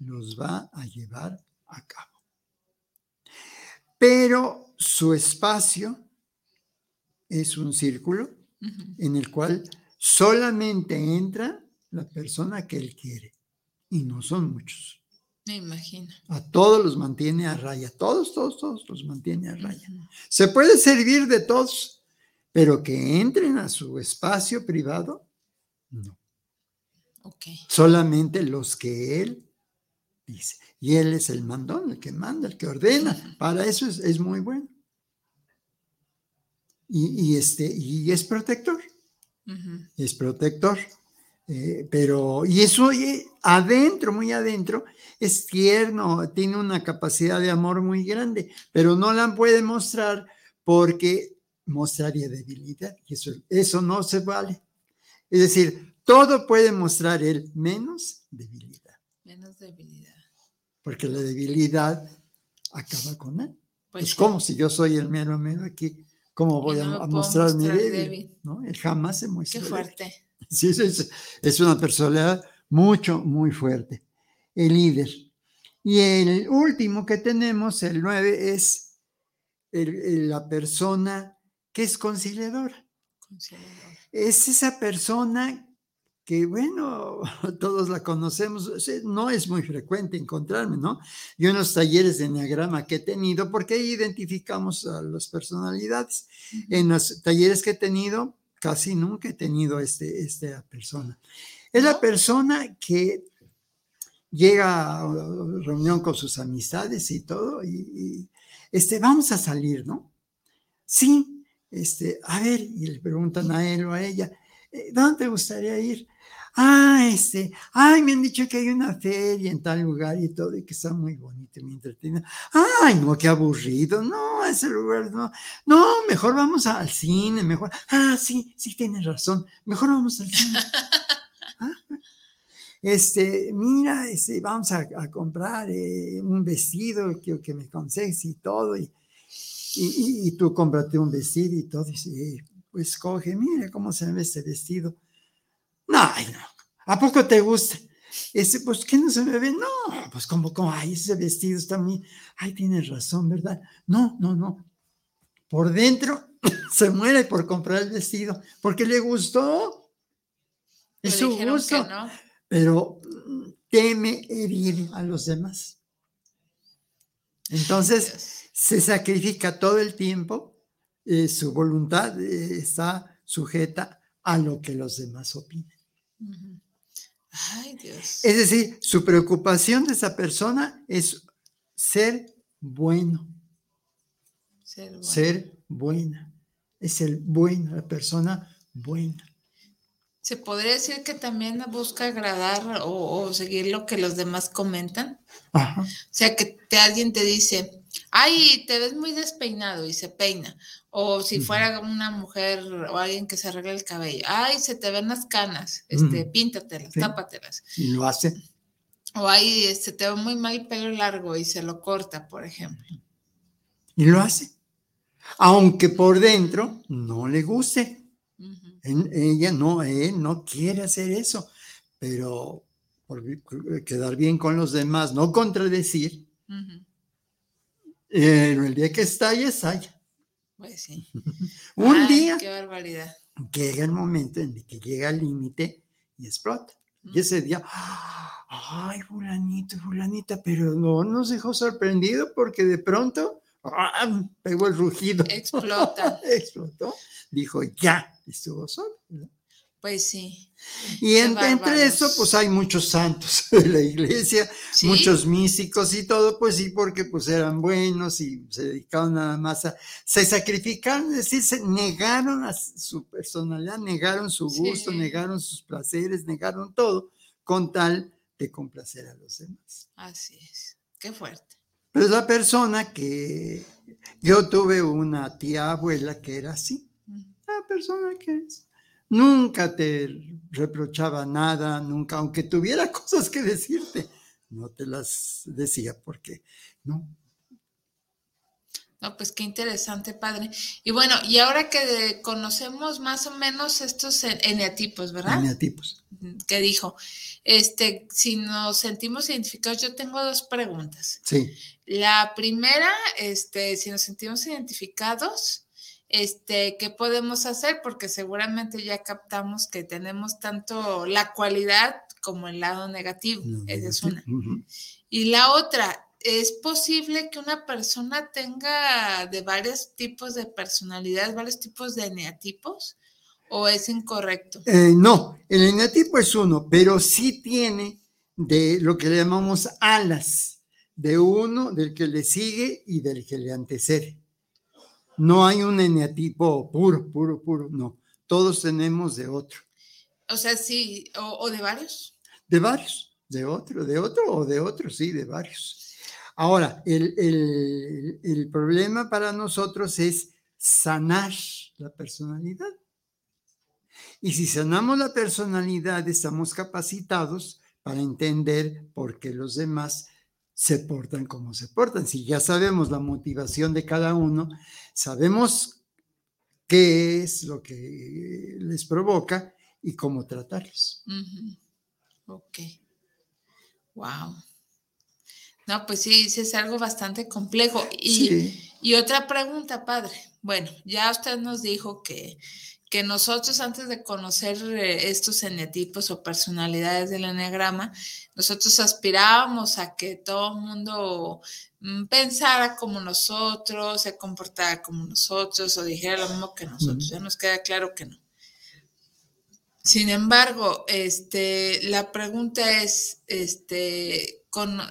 los va a llevar a cabo. Pero su espacio es un círculo en el cual solamente entra la persona que él quiere, y no son muchos. Me imagino. A todos los mantiene a raya, todos, todos, todos los mantiene a raya. Se puede servir de todos, pero que entren a su espacio privado, no. Okay. Solamente los que él dice. Y él es el mandón, el que manda, el que ordena. Para eso es, muy bueno. Y, este, y es protector. Es protector. Eh, pero, y eso adentro, muy adentro, es tierno, tiene una capacidad de amor muy grande, pero no la puede mostrar porque mostraría debilidad. Y eso, eso no se vale. Es decir, todo puede mostrar él menos debilidad. Menos debilidad. Porque la debilidad acaba con él. Pues es como si yo soy el mero mero aquí, ¿cómo voy a, mostrar mi débil? ¿no? Él jamás se muestra. Qué fuerte. Sí, es, es una personalidad mucho, muy fuerte. El líder. Y el último que tenemos, el nueve, es la persona que es conciliadora. Es esa persona que, bueno, todos la conocemos, no es muy frecuente encontrarme, ¿no? Yo en los talleres de Enneagrama que he tenido, porque ahí identificamos a las personalidades. En los talleres que he tenido, casi nunca he tenido este, esta persona. Es la persona que llega a reunión con sus amistades y todo, y, este, vamos a salir, ¿no? Sí, este, a ver, y le preguntan a él o a ella, eh, ¿dónde te gustaría ir? Ah, este, ay, me han dicho que hay una feria en tal lugar y todo, y que está muy bonito y me entretiene. Ay, no, qué aburrido, no, ese lugar no. No, mejor vamos al cine, mejor. Ah, sí, sí, tienes razón, mejor vamos al cine. Este, mira, este, vamos a, comprar eh, un vestido que, que me aconsejes y todo, y, y, tú cómprate un vestido y todo, y pues coge, mire cómo se ve este vestido. No, no, ¿a poco te gusta? Ese, pues, ¿qué no se me ve? No, pues como, como, ay, ese vestido está muy, ay, tienes razón, ¿verdad? No, no, no. Por dentro se muere por comprar el vestido, porque le gustó. Es su gusto. Pero teme herir a los demás. Entonces, se sacrifica todo el tiempo, eh, su voluntad eh, está sujeta a lo que los demás opinen. Ay, Dios. Es decir, su preocupación de esa persona es ser bueno. Ser, buena. Es el bueno, la persona buena. ¿Se podría decir que también busca agradar o, seguir lo que los demás comentan? O sea, que alguien te dice, ay, te ves muy despeinado y se peina. O si fuera una mujer o alguien que se arregla el cabello, ay, se te ven las canas, este, píntatelas, tápatelas. Y lo hace. O ay, se este, te ve muy mal el pelo largo y se lo corta, por ejemplo. Y lo hace. Aunque por dentro no le guste. Ella no, él no quiere hacer eso, pero por quedar bien con los demás, no contradecir, eh, el día que estalla, estalla. Pues sí. Un día. Qué barbaridad. Llega el momento en que llega al límite y explota. Y ese día, ay, fulanito, fulanita, pero no nos dejó sorprendido porque de pronto ¡ah! pegó el rugido. Explota. Explotó. Dijo, ya, estuvo solo. Pues sí. Y entre eso, pues hay muchos santos de la iglesia, muchos místicos y todo, pues sí, porque pues eran buenos y se dedicaban nada más a, se sacrificaron, es decir, se negaron a su personalidad, negaron su gusto, negaron sus placeres, negaron todo, con tal de complacer a los demás. Así es, qué fuerte. Pero es la persona que yo tuve una tía abuela que era así, la persona que es Nunca te reprochaba nada, nunca, aunque tuviera cosas que decirte, no te las decía porque no. No, pues qué interesante, padre. Y bueno, y ahora que conocemos más o menos estos eneatipos, ¿verdad? Eneatipos. Que dijo, este, si nos sentimos identificados, yo tengo dos preguntas. Sí. La primera, este, si nos sentimos identificados, este, ¿qué podemos hacer? Porque seguramente ya captamos que tenemos tanto la cualidad como el lado negativo. Esa es una. Y la otra, ¿es posible que una persona tenga de varios tipos de personalidades, varios tipos de eneatipos? ¿O es incorrecto? Eh, no, el eneatipo es uno, pero sí tiene de lo que le llamamos alas, de uno, del que le sigue y del que le antecede. No hay un eneatipo puro, puro, puro, no. Todos tenemos de otro. O sea, sí, o, de varios. De varios, de otro, de otro o de otro, sí, de varios. Ahora, el, el problema para nosotros es sanar la personalidad. Y si sanamos la personalidad, estamos capacitados para entender por qué los demás se portan como se portan. Si ya sabemos la motivación de cada uno, sabemos qué es lo que les provoca y cómo tratarlos. Ok. Wow. No, pues sí, sí, es algo bastante complejo. Y, y otra pregunta, padre. Bueno, ya usted nos dijo que que nosotros antes de conocer eh, estos eneatipos o personalidades del eneagrama, nosotros aspirábamos a que todo el mundo mm, pensara como nosotros, se comportara como nosotros o dijera lo mismo que nosotros. Ya nos queda claro que no. Sin embargo, este, la pregunta es, este,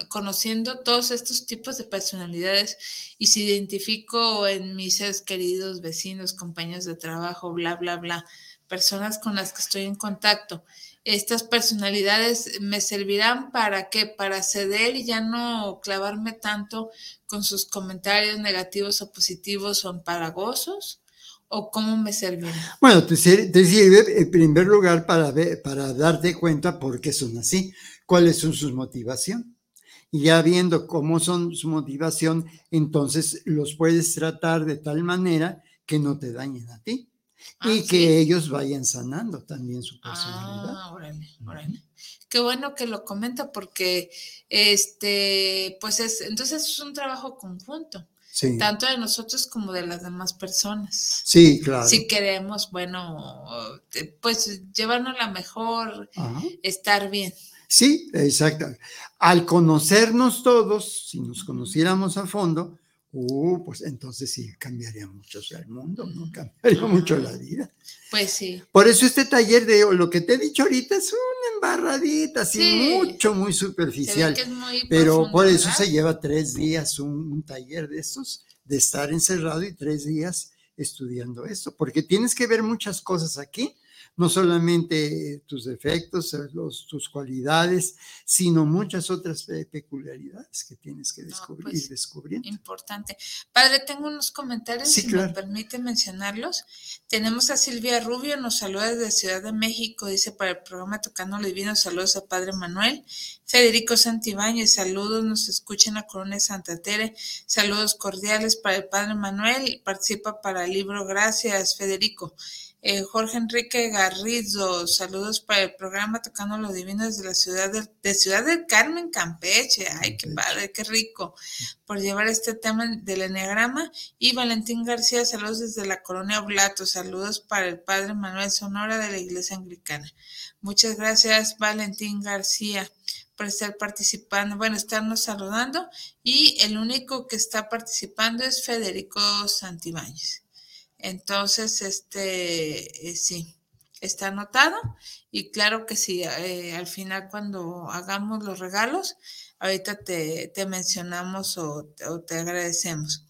conociendo todos estos tipos de personalidades y si identifico en mis seres queridos, vecinos, compañeros de trabajo, bla, bla, bla, personas con las que estoy en contacto, estas personalidades me servirán para qué? Para ceder y ya no clavarme tanto con sus comentarios negativos o positivos o empalagosos o cómo me servirá? Bueno, te sirve, en primer lugar para, ver, para darte cuenta por qué son así, cuáles son sus motivaciones. Y ya viendo cómo son su motivación, entonces los puedes tratar de tal manera que no te dañen a ti y que ellos vayan sanando también su personalidad. Ah, órale, órale. Qué bueno que lo comenta porque este, pues es, entonces es un trabajo conjunto. Tanto de nosotros como de las demás personas. Sí, claro. Si queremos, bueno, pues llevarnos la mejor, estar bien. Sí, exacto. Al conocernos todos, si nos conociéramos a fondo, uh, pues entonces sí cambiaría mucho el mundo, ¿no? Cambiaría mucho la vida. Pues sí. Por eso este taller de lo que te he dicho ahorita es embarradita, así mucho, muy superficial. pero por eso se lleva tres días un, taller de estos, de estar encerrado y tres días estudiando esto, porque tienes que ver muchas cosas aquí no solamente tus defectos, eh, tus cualidades, sino muchas otras eh, peculiaridades que tienes que descubrir, pues, descubriendo. Importante. Padre, tengo unos comentarios, si me permite mencionarlos. Tenemos a Silvia Rubio, nos saluda desde Ciudad de México, dice para el programa Tocando Divino, saludos a Padre Manuel. Federico Santibáñez, saludos, nos escucha en la Corona de Santa Tere, saludos cordiales para el Padre Manuel, participa para el libro Gracias, Federico. Eh, Jorge Enrique Garrido, saludos para el programa Tocando los Divinos de la ciudad de, Ciudad del Carmen, Campeche. Ay, qué padre, qué rico por llevar este tema del enneagrama. Y Valentín García, saludos desde la colonia Oblato, saludos para el padre Manuel Sonora de la Iglesia Anglicana. Muchas gracias, Valentín García por estar participando, bueno, estarnos saludando y el único que está participando es Federico Santibáñez. Entonces, este, eh, sí, está anotado y claro que sí, eh, al final cuando hagamos los regalos, ahorita te, mencionamos o, te agradecemos.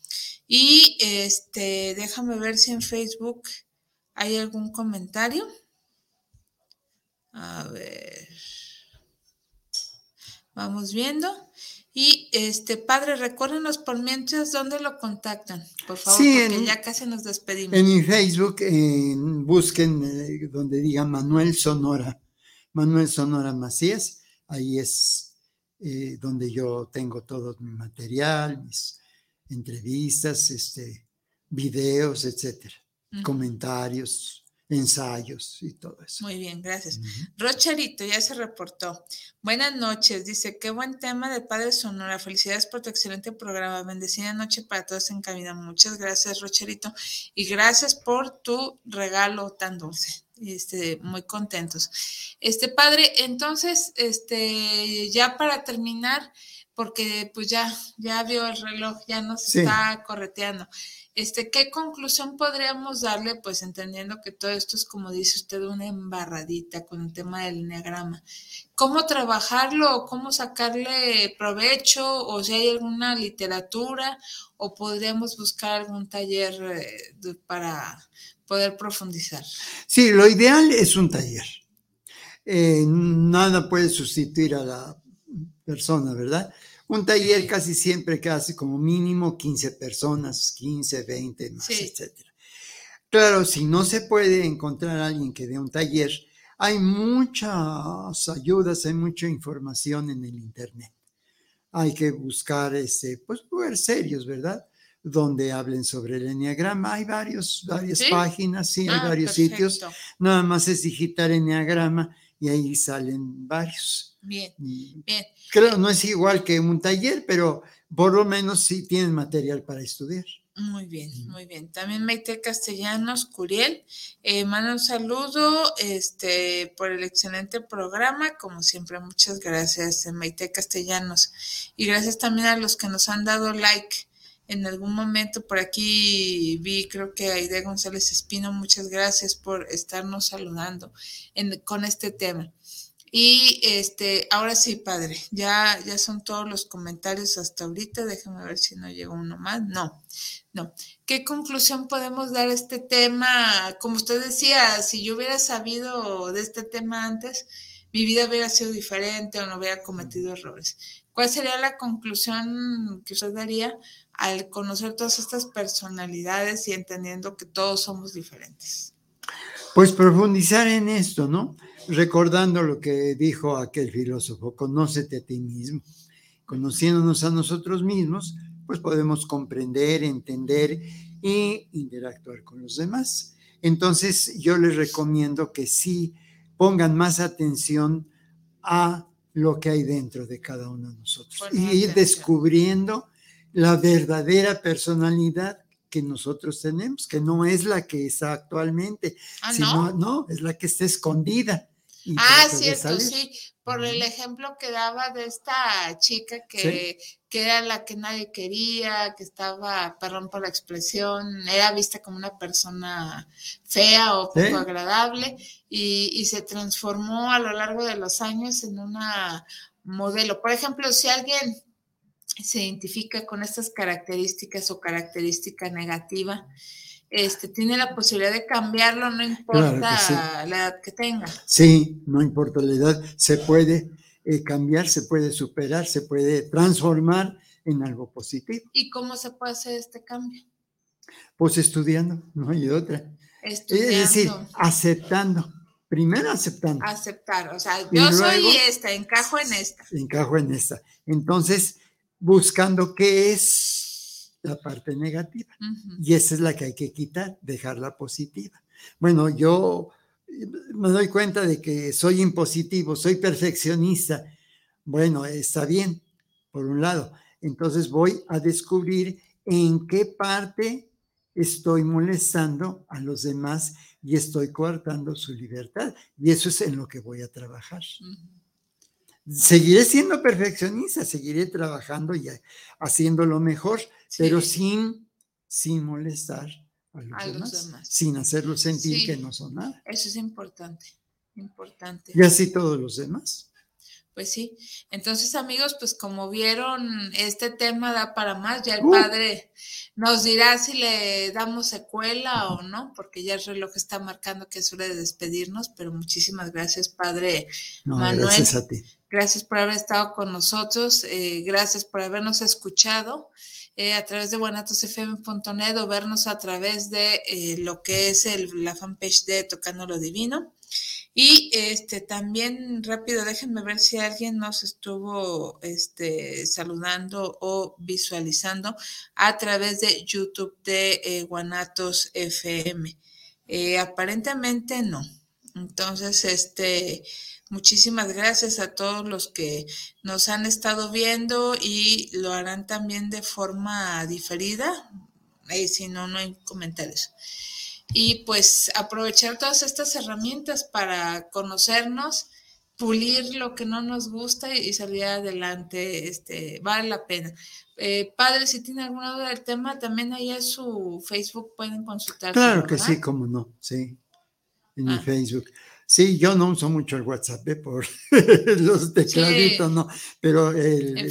Y este, déjame ver si en Facebook hay algún comentario. A ver. Vamos viendo. Y este padre, recuérdenos por mientras dónde lo contactan, por favor, porque ya casi nos despedimos. En mi Facebook, busquen eh, donde diga Manuel Sonora, Manuel Sonora Macías, ahí es eh, donde yo tengo todo mi material, mis entrevistas, este, videos, etcétera, comentarios ensayos y todo eso. Muy bien, gracias. Rocherito ya se reportó. Buenas noches, dice, qué buen tema de Padre Sonora. Felicidades por tu excelente programa. Bendecida noche para todos en cabina. Muchas gracias, Rocherito. Y gracias por tu regalo tan dulce. Este, muy contentos. Este padre, entonces, este, ya para terminar, porque pues ya, ya vio el reloj, ya nos está correteando. Este, ¿qué conclusión podríamos darle? Pues entendiendo que todo esto es, como dice usted, una embarradita con el tema del enneagrama. ¿Cómo trabajarlo? ¿Cómo sacarle provecho? ¿O si hay alguna literatura? ¿O podríamos buscar algún taller eh, para poder profundizar? Sí, lo ideal es un taller. Eh, nada puede sustituir a la persona, ¿verdad? Un taller casi siempre casi como mínimo 15 personas, 15, 20 más, etc. Claro, si no se puede encontrar a alguien que dé un taller, hay muchas ayudas, hay mucha información en el Internet. Hay que buscar, este, pues, lugares serios, ¿verdad? Donde hablen sobre el enneagrama. Hay varios, varias páginas, sí, hay ah, varios sitios. Nada más es digitar enneagrama y ahí salen varios. Bien, bien. Creo, no es igual que un taller, pero por lo menos sí tienen material para estudiar. Muy bien, muy bien. También Maite Castellanos, Curiel, eh, manda un saludo este, por el excelente programa. Como siempre, muchas gracias, eh, Maite Castellanos. Y gracias también a los que nos han dado like en algún momento. Por aquí vi, creo que Aide González Espino, muchas gracias por estarnos saludando con este tema. Y este, ahora sí, padre, ya, ya son todos los comentarios hasta ahorita. Déjame ver si no llegó uno más. No, no. ¿Qué conclusión podemos dar a este tema? Como usted decía, si yo hubiera sabido de este tema antes, mi vida hubiera sido diferente o no hubiera cometido errores. ¿Cuál sería la conclusión que usted daría al conocer todas estas personalidades y entendiendo que todos somos diferentes? Pues profundizar en esto, ¿no? Recordando lo que dijo aquel filósofo, conócete a ti mismo. Conociéndonos a nosotros mismos, pues podemos comprender, entender e interactuar con los demás. Entonces, yo les recomiendo que sí pongan más atención a lo que hay dentro de cada uno de nosotros y ir descubriendo la verdadera personalidad que nosotros tenemos, que no es la que está actualmente, ¿Ah, sino no? es la que está escondida. ah, cierto, sí, por el ejemplo que daba de esta chica que, que, era la que nadie quería, que estaba, perdón por la expresión, era vista como una persona fea o poco agradable y, y se transformó a lo largo de los años en una modelo. Por ejemplo, si alguien se identifica con estas características o característica negativa, este, tiene la posibilidad de cambiarlo, no importa la edad que tenga. Sí, no importa la edad, se puede eh, cambiar, se puede superar, se puede transformar en algo positivo. ¿Y cómo se puede hacer este cambio? Pues estudiando, no hay otra. Estudiando. Es decir, aceptando. Primero aceptando. Aceptar, o sea, yo soy esta, encajo en esta. Encajo en esta. Entonces, buscando qué es la parte negativa. Y esa es la que hay que quitar, dejarla positiva. Bueno, yo me doy cuenta de que soy impositivo, soy perfeccionista. Bueno, está bien, por un lado. Entonces voy a descubrir en qué parte estoy molestando a los demás y estoy coartando su libertad. Y eso es en lo que voy a trabajar seguiré siendo perfeccionista, seguiré trabajando y haciendo lo mejor, pero sin, sin molestar a los, demás, sin hacerlos sentir que no son nada. Eso es importante, importante. Y así todos los demás. Pues sí. Entonces, amigos, pues como vieron, este tema da para más. Ya el uh. padre nos dirá si le damos secuela o no, porque ya el reloj está marcando que es hora de despedirnos, pero muchísimas gracias, padre Manuel. Gracias a ti. Gracias por haber estado con nosotros, eh, gracias por habernos escuchado. Eh, a través de guanatosfm.net o vernos a través de eh, lo que es la fanpage de Tocando lo Divino. Y este también rápido, déjenme ver si alguien nos estuvo este, saludando o visualizando a través de YouTube de Guanatos FM. Aparentemente no. Entonces, este, muchísimas gracias a todos los que nos han estado viendo y lo harán también de forma diferida. Si no, no hay comentarios y pues aprovechar todas estas herramientas para conocernos, pulir lo que no nos gusta y, salir adelante, este, vale la pena. Eh, padre, si tiene alguna duda del tema, también ahí en su Facebook pueden consultar. Claro que sí, cómo no, sí, en mi ah. Facebook. Sí, yo no uso mucho el WhatsApp ¿eh? por los tecladitos, no, pero el,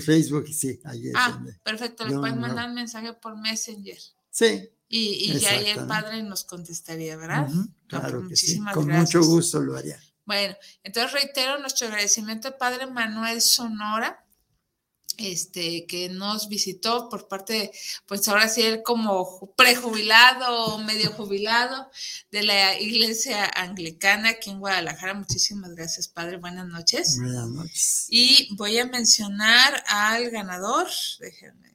Facebook. sí, ahí es Ah, perfecto, le pueden mandar un mensaje por Messenger. Sí, y, ya ahí el padre nos contestaría, ¿verdad? claro que sí. Con mucho gusto lo haría. Bueno, entonces reitero nuestro agradecimiento al padre Manuel Sonora, este, que nos visitó por parte, pues ahora sí, él como prejubilado o medio jubilado de la iglesia anglicana aquí en Guadalajara. Muchísimas gracias, padre. Buenas noches. Buenas noches. Y voy a mencionar al ganador, déjenme,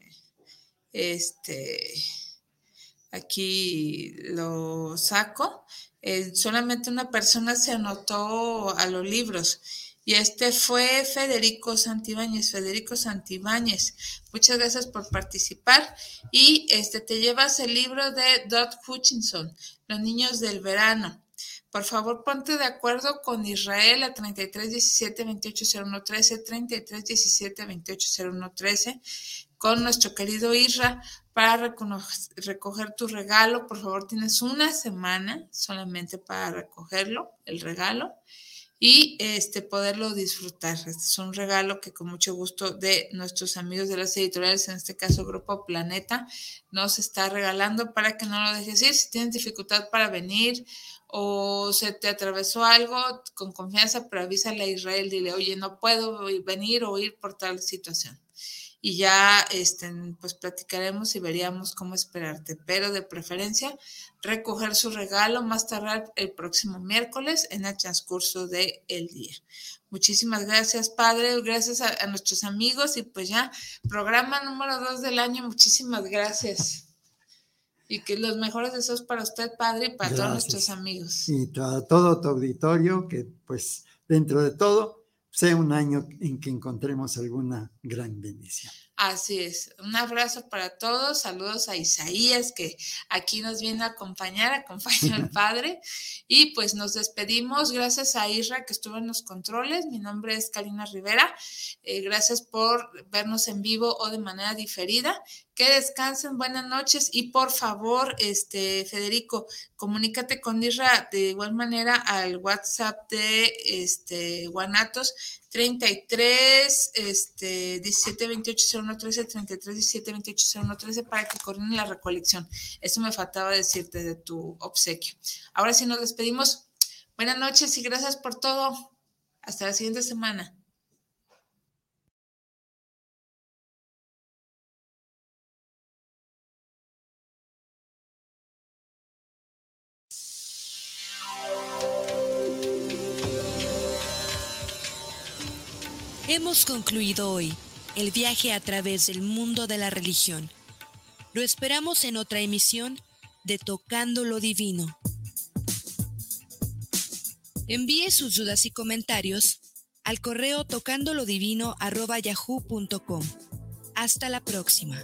este, aquí lo saco, eh, solamente una persona se anotó a los libros y este fue Federico Santibáñez. Federico Santibáñez, muchas gracias por participar y este te llevas el libro de Dot Hutchinson, Los niños del verano. Por favor, ponte de acuerdo con Israel a 33 17 28 01 13, 33 17 28 01 13, con nuestro querido Isra para recoger tu regalo. Por favor, tienes una semana solamente para recogerlo, el regalo. Y este, poderlo disfrutar. Este es un regalo que con mucho gusto de nuestros amigos de las editoriales, en este caso Grupo Planeta, nos está regalando para que no lo dejes ir. Si tienes dificultad para venir o se te atravesó algo, con confianza, pero avísale a Israel, dile, oye, no puedo venir o ir por tal situación y ya este, pues platicaremos y veríamos cómo esperarte, pero de preferencia recoger su regalo más tarde el próximo miércoles en el transcurso del el día. Muchísimas gracias, Padre, gracias a, nuestros amigos y pues ya, programa número dos del año, muchísimas gracias. Y que los mejores deseos para usted, Padre, y para todos nuestros amigos. Y para todo tu auditorio, que pues dentro de todo sea un año en que encontremos alguna gran bendición. Así es. Un abrazo para todos. Saludos a Isaías, que aquí nos viene a acompañar, acompaña al Padre. Y pues nos despedimos. Gracias a Isra, que estuvo en los controles. Mi nombre es Karina Rivera. Eh, gracias por vernos en vivo o de manera diferida. Que descansen, buenas noches. Y por favor, este Federico, comunícate con Isra de igual manera al WhatsApp de este Guanatos 33 este 17 28 01 13 33 17 28 01 13 para que coordinen la recolección. Eso me faltaba decirte de tu obsequio. Ahora sí nos despedimos. Buenas noches y gracias por todo. Hasta la siguiente semana. Hemos concluido hoy el viaje a través del mundo de la religión. Lo esperamos en otra emisión de Tocando lo Divino. Envíe sus dudas y comentarios al correo tocandolodivino.yahoo.com. Hasta la próxima.